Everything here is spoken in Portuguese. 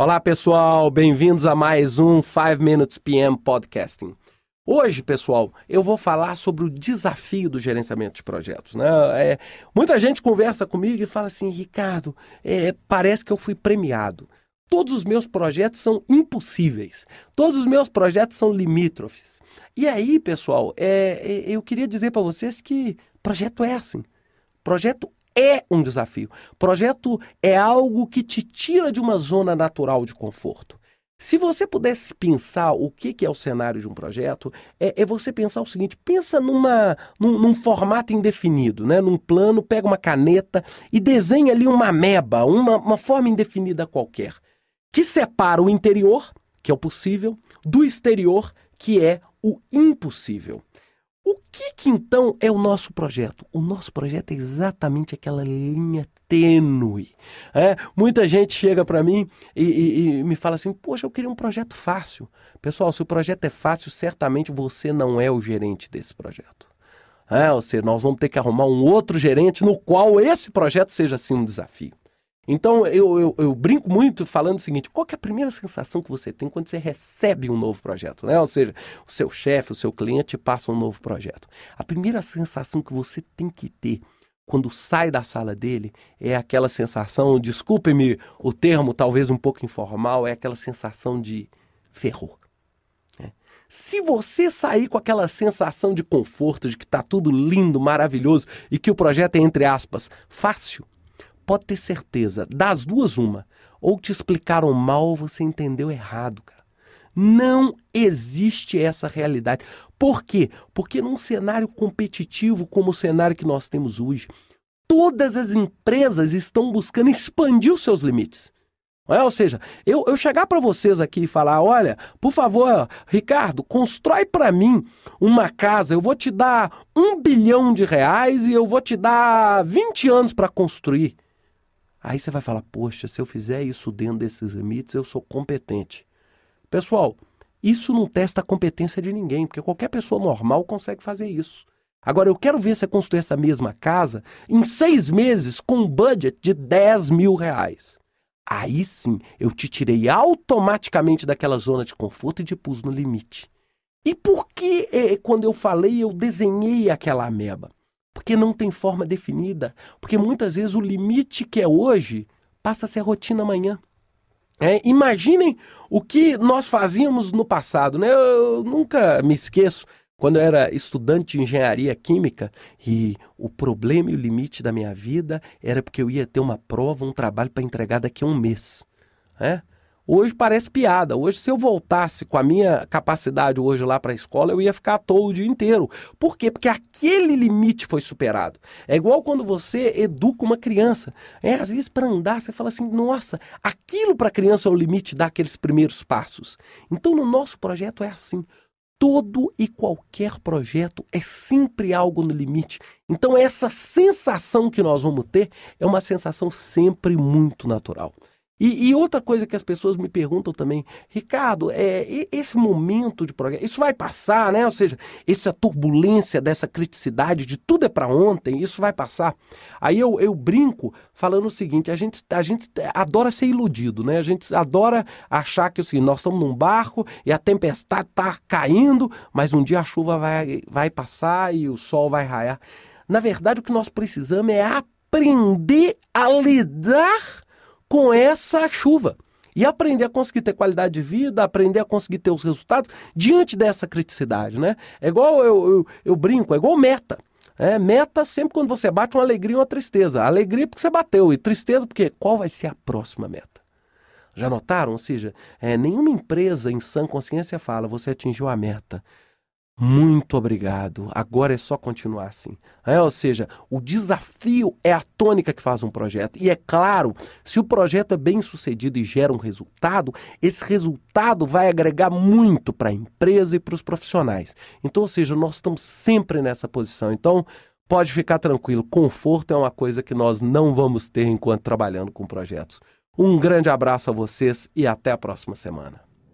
Olá, pessoal, bem-vindos a mais um 5 Minutes PM Podcasting. Hoje, pessoal, eu vou falar sobre o desafio do gerenciamento de projetos. Né? É, muita gente conversa comigo e fala assim, Ricardo, é, parece que eu fui premiado. Todos os meus projetos são impossíveis. Todos os meus projetos são limítrofes. E aí, pessoal, é, é eu queria dizer para vocês que projeto é assim. Projeto é um desafio. Projeto é algo que te tira de uma zona natural de conforto. Se você pudesse pensar o que, é o cenário de um projeto, é, é você pensar o seguinte: pensa numa, num, num, formato indefinido, né? num plano, pega uma caneta e desenha ali uma meba, uma, uma forma indefinida qualquer, que separa o interior, que é o possível, do exterior, que é o impossível. Que, que então é o nosso projeto? O nosso projeto é exatamente aquela linha tênue. É, muita gente chega para mim e, e, e, me fala assim: Poxa, eu queria um projeto fácil. Pessoal, se o projeto é fácil, certamente você não é o gerente desse projeto. É, ou seja, nós vamos ter que arrumar um outro gerente no qual esse projeto seja assim um desafio. Então eu, eu, eu, brinco muito falando o seguinte: qual é a primeira sensação que você tem quando você recebe um novo projeto? Né? Ou seja, o seu chefe, o seu cliente passa um novo projeto. A primeira sensação que você tem que ter quando sai da sala dele é aquela sensação, desculpe-me o termo talvez um pouco informal, é aquela sensação de ferrou. Né? Se você sair com aquela sensação de conforto, de que está tudo lindo, maravilhoso e que o projeto é, entre aspas, fácil, pode ter certeza, das duas uma, ou te explicaram mal ou você entendeu errado, cara. Não existe essa realidade. Por quê? Porque num cenário competitivo como o cenário que nós temos hoje, todas as empresas estão buscando expandir os seus limites. É, ou seja, eu, eu chegar para vocês aqui e falar: olha, por favor, Ricardo, constrói para mim uma casa, eu vou te dar um bilhão de reais e eu vou te dar 20 anos para construir. Aí você vai falar: poxa, se eu fizer isso dentro desses limites, eu sou competente. Pessoal, isso não testa a competência de ninguém, porque qualquer pessoa normal consegue fazer isso. Agora, eu quero ver você construir essa mesma casa em seis meses com um budget de 10 mil reais. Aí sim, eu te tirei automaticamente daquela zona de conforto e te pus no limite. E por que, eh, quando eu falei, eu desenhei aquela ameba? Porque não tem forma definida. Porque muitas vezes o limite que é hoje passa a ser rotina amanhã. É, imaginem o que nós fazíamos no passado. Né? Eu nunca me esqueço quando eu era estudante de engenharia química e o problema e o limite da minha vida era porque eu ia ter uma prova, um trabalho para entregar daqui a um mês. É? Hoje parece piada. Hoje, se eu voltasse com a minha capacidade hoje lá para a escola, eu ia ficar à toa o dia inteiro. Por quê? Porque aquele limite foi superado. É igual quando você educa uma criança. É, às vezes, para andar, você fala assim: nossa, aquilo para a criança é o limite daqueles primeiros passos. Então, no nosso projeto é assim todo e qualquer projeto é sempre algo no limite. Então, essa sensação que nós vamos ter é uma sensação sempre muito natural. E, e, outra coisa que as pessoas me perguntam também, Ricardo, é, esse momento de progresso, isso vai passar, né? Ou seja, essa turbulência dessa criticidade de tudo é para ontem, isso vai passar. Aí eu, eu brinco falando o seguinte: a gente, a gente adora ser iludido, né? A gente adora achar que assim, nós estamos num barco e a tempestade está caindo, mas um dia a chuva vai, vai passar e o sol vai raiar. Na verdade, o que nós precisamos é aprender a lidar com essa chuva. E aprender a conseguir ter qualidade de vida, aprender a conseguir ter os resultados diante dessa criticidade, né? É igual eu, eu, eu brinco, é igual meta. É, meta sempre quando você bate uma alegria e uma tristeza. Alegria porque você bateu e tristeza porque qual vai ser a próxima meta? Já notaram? Ou seja, é, nenhuma empresa em sã consciência fala você atingiu a meta. Muito obrigado. Agora é só continuar assim. É, ou seja, o desafio é a tônica que faz um projeto. E é claro, se o projeto é bem sucedido e gera um resultado, esse resultado vai agregar muito para a empresa e para os profissionais. Então, ou seja, nós estamos sempre nessa posição. Então, pode ficar tranquilo, conforto é uma coisa que nós não vamos ter enquanto trabalhando com projetos. Um grande abraço a vocês e até a próxima semana.